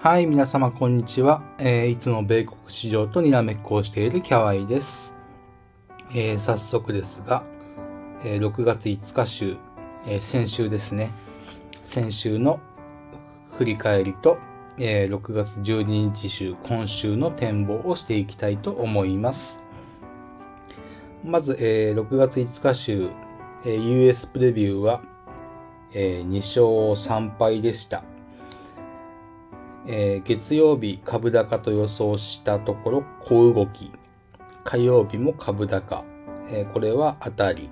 はい、皆様こんにちは。えーいつも米国市場とにらめっこをしているキャワイです。えー早速ですが、えー6月5日週、え先週ですね。先週の振り返りと、えー6月12日週、今週の展望をしていきたいと思います。まず、えー6月5日週、え US プレビューは、えー2勝3敗でした。えー月曜日株高と予想したところ小動き。火曜日も株高。えーこれは当たり。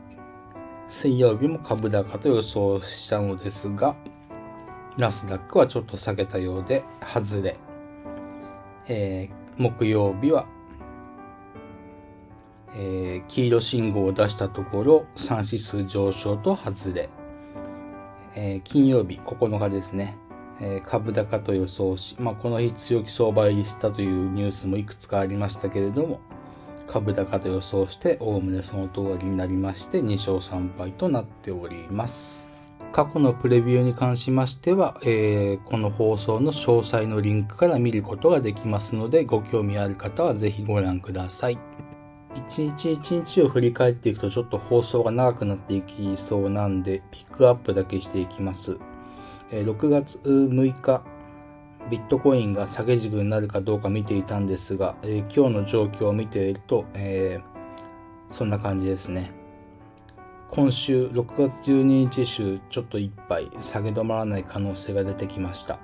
水曜日も株高と予想したのですが、ナスダックはちょっと下げたようで、外れ。えー木曜日は、えー黄色信号を出したところ、3指数上昇と外れ。えー金曜日9日ですね。え株高と予想し、まあ、この日強気相場入りしたというニュースもいくつかありましたけれども、株高と予想して、おおむねその通りになりまして、2勝3敗となっております。過去のプレビューに関しましては、えーこの放送の詳細のリンクから見ることができますので、ご興味ある方はぜひご覧ください。一日一日を振り返っていくとちょっと放送が長くなっていきそうなんで、ピックアップだけしていきます。6月6日、ビットコインが下げ軸になるかどうか見ていたんですが、えー今日の状況を見ていると、えーそんな感じですね。今週6月12日週ちょっといっぱい下げ止まらない可能性が出てきました。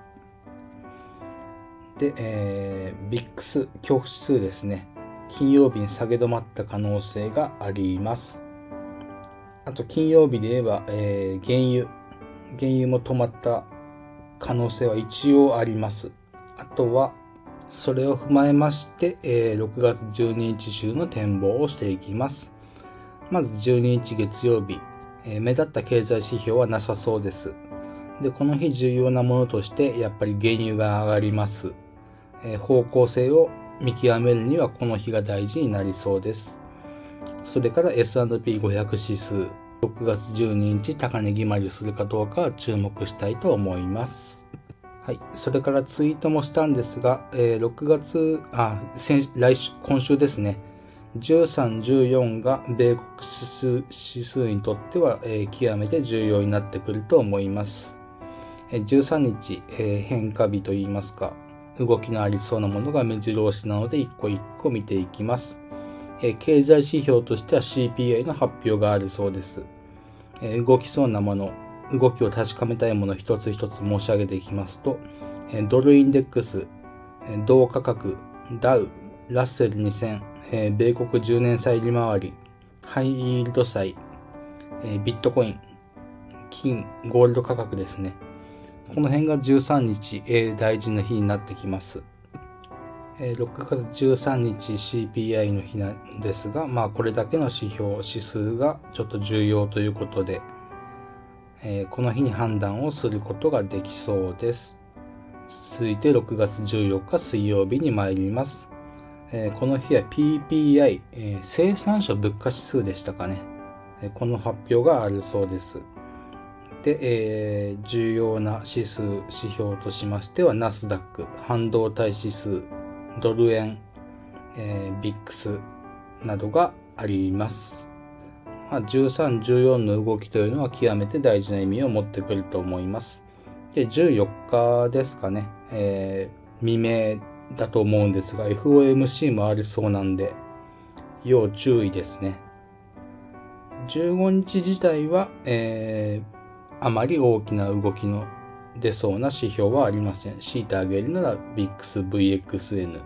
で、えー、ビックス恐怖指数ですね。金曜日に下げ止まった可能性があります。あと金曜日で言えば、えー原油。原油も止まった可能性は一応あります。あとは、それを踏まえまして、えー6月12日週の展望をしていきます。まず12日月曜日、えー目立った経済指標はなさそうです。で、この日重要なものとして、やっぱり原油が上がります。えー方向性を見極めるにはこの日が大事になりそうです。それから S&P500 指数、6月12日高値決まりするかどうか注目したいと思います。はい。それからツイートもしたんですが、えー6月、あ、先来週、今週ですね。13、14が米国指数指数にとっては、えー極めて重要になってくると思います。えー13日、えー変化日といいますか、動きのありそうなものが目白押しなので一個一個見ていきます。経済指標としては CPI の発表があるそうです。動きそうなもの、動きを確かめたいもの一つ一つ申し上げていきますと、ドルインデックス、え同価格、ダウ、ラッセル2000、米国10年債利回り、ハイイールド債、ビットコイン、金、ゴールド価格ですね。この辺が13日、大事な日になってきます。え6月13日 CPI の日なんですが、まあこれだけの指標、指数がちょっと重要ということで、えーこの日に判断をすることができそうです。続いて6月14日水曜日に参ります。えーこの日は PPI、え生産者物価指数でしたかね。えこの発表があるそうです。で、え重要な指数、指標としましては、ナスダック、半導体指数、ドル円、えービックスなどがあります。まあ、13、14の動きというのは極めて大事な意味を持ってくると思います。で、14日ですかね、えー未明だと思うんですが、FOMC もありそうなんで、要注意ですね。15日自体は、えーあまり大きな動きの出そうな指標はありません。強いてあげるなら VIX-VXN。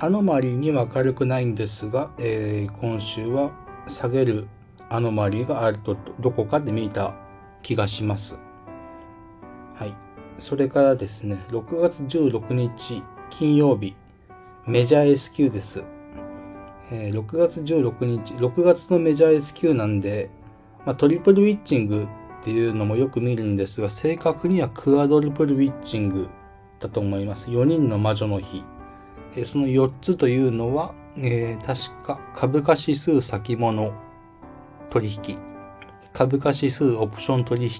アノマリーには明るくないんですが、えー今週は下げるアノマリーがあるとどこかで見た気がします。はい。それからですね、6月16日金曜日、メジャー S q です。えー6月16日、6月のメジャー S q なんで、まあ、トリプルウィッチングっていうのもよく見るんですが、正確にはクアドルプルウィッチングだと思います。4人の魔女の日。えその4つというのは、えー確か株価指数先物取引、株価指数オプション取引、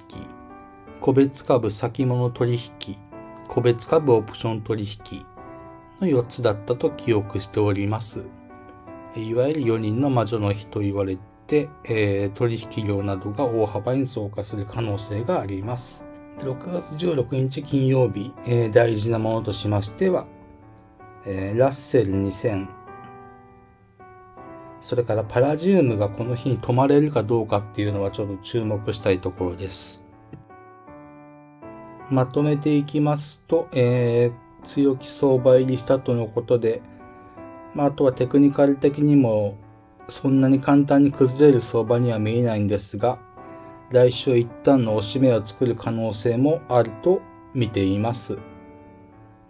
個別株先物取引、個別株オプション取引の4つだったと記憶しております。いわゆる4人の魔女の日と言われて、えー、取引量などが大幅に増加する可能性があります。6月16日金曜日、えー、大事なものとしましては、えー、ラッセル2000、それからパラジウムがこの日に止まれるかどうかっていうのはちょっと注目したいところです。まとめていきますと、えー、強気相場入りしたとのことで、まあ、あとはテクニカル的にもそんなに簡単に崩れる相場には見えないんですが、来週一旦の押し目を作る可能性もあると見ています。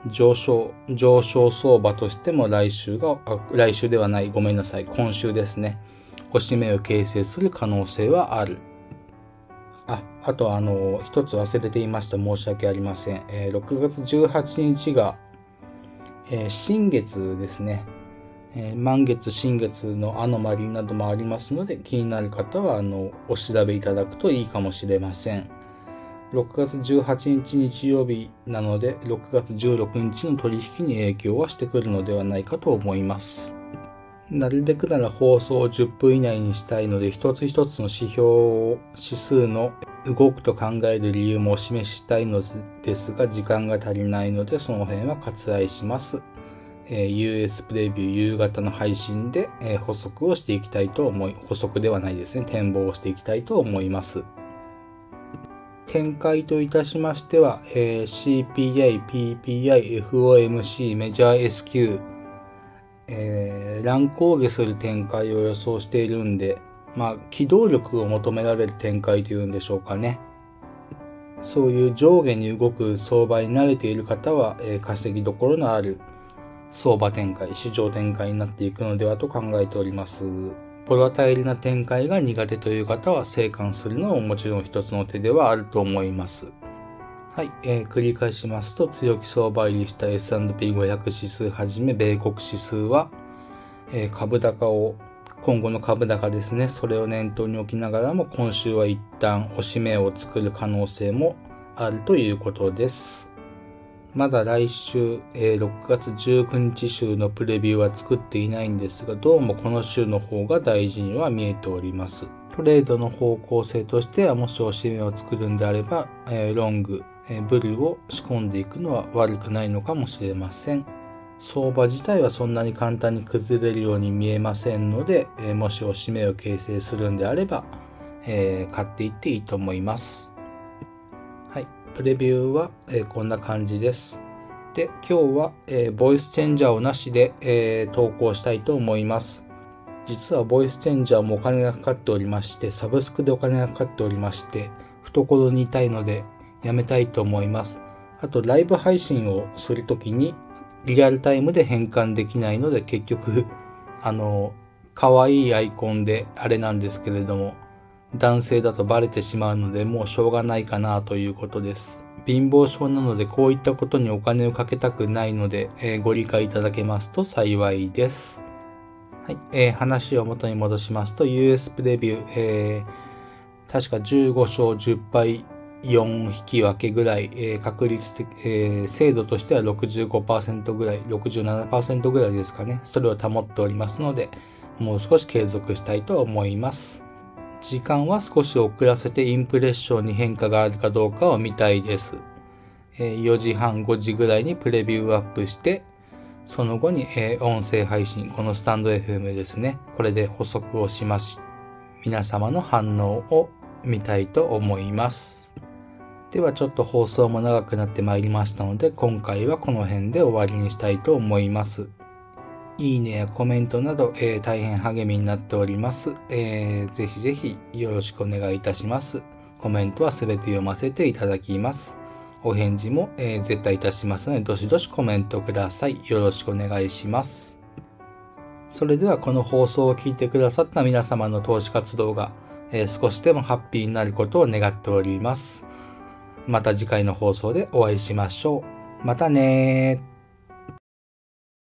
上昇、上昇相場としても来週が、来週ではない、ごめんなさい、今週ですね。押し目を形成する可能性はある。あ、あとあの、一つ忘れていました。申し訳ありません。えー、6月18日が、えー、新月ですね。満月、新月のアノマリーなどもありますので、気になる方は、あの、お調べいただくといいかもしれません。6月18日日曜日なので、6月16日の取引に影響はしてくるのではないかと思います。なるべくなら放送を10分以内にしたいので、一つ一つの指標を、指数の動くと考える理由もお示ししたいのですが、時間が足りないので、その辺は割愛します。えー、US プレビュー夕方の配信で、え、補足をしていきたいと思い、補足ではないですね、展望をしていきたいと思います。展開といたしましては、えー、CPI、PPI、FOMC、メジャー SQ、えー、乱高下する展開を予想しているんで、まあ、機動力を求められる展開というんでしょうかね。そういう上下に動く相場に慣れている方は、えー、稼ぎどころのある相場展開、市場展開になっていくのではと考えております。ボラタイルな展開が苦手という方は生還するのももちろん一つの手ではあると思います。はい、えー、繰り返しますと、強気相場入りした S&P500 指数はじめ米国指数は、えー、株高を、今後の株高ですね、それを念頭に置きながらも今週は一旦押し目を作る可能性もあるということです。まだ来週、えー、6月19日週のプレビューは作っていないんですが、どうもこの週の方が大事には見えております。トレードの方向性としては、もしおしめを作るんであれば、えー、ロング、えー、ブルを仕込んでいくのは悪くないのかもしれません。相場自体はそんなに簡単に崩れるように見えませんので、えー、もしおしめを形成するんであれば、え、買っていっていいと思います。プレビューは、え、こんな感じです。で、今日は、えー、ボイスチェンジャーをなしで、え、投稿したいと思います。実はボイスチェンジャーもお金がかかっておりまして、サブスクでお金がかかっておりまして、懐に痛いのでやめたいと思います。あと、ライブ配信をするときにリアルタイムで変換できないので、結局、あの、可愛いアイコンであれなんですけれども、男性だとバレてしまうのでもうしょうがないかなということです。貧乏症なのでこういったことにお金をかけたくないので、えー、ご理解いただけますと幸いです。はい、えー、話を元に戻しますと US プレビュー、えー、確か15勝10敗4引き分けぐらい、えー、確率的、えー、精度としては65%ぐらい、67%ぐらいですかね。それを保っておりますので、もう少し継続したいと思います。時間は少し遅らせてインプレッションに変化があるかどうかを見たいです。4時半、5時ぐらいにプレビューアップして、その後に音声配信、このスタンド FM ですね。これで補足をします。皆様の反応を見たいと思います。ではちょっと放送も長くなってまいりましたので、今回はこの辺で終わりにしたいと思います。いいねやコメントなど、えー、大変励みになっております、えー。ぜひぜひよろしくお願いいたします。コメントはすべて読ませていただきます。お返事も、えー、絶対いたしますので、どしどしコメントください。よろしくお願いします。それではこの放送を聞いてくださった皆様の投資活動が、えー、少しでもハッピーになることを願っております。また次回の放送でお会いしましょう。またねー。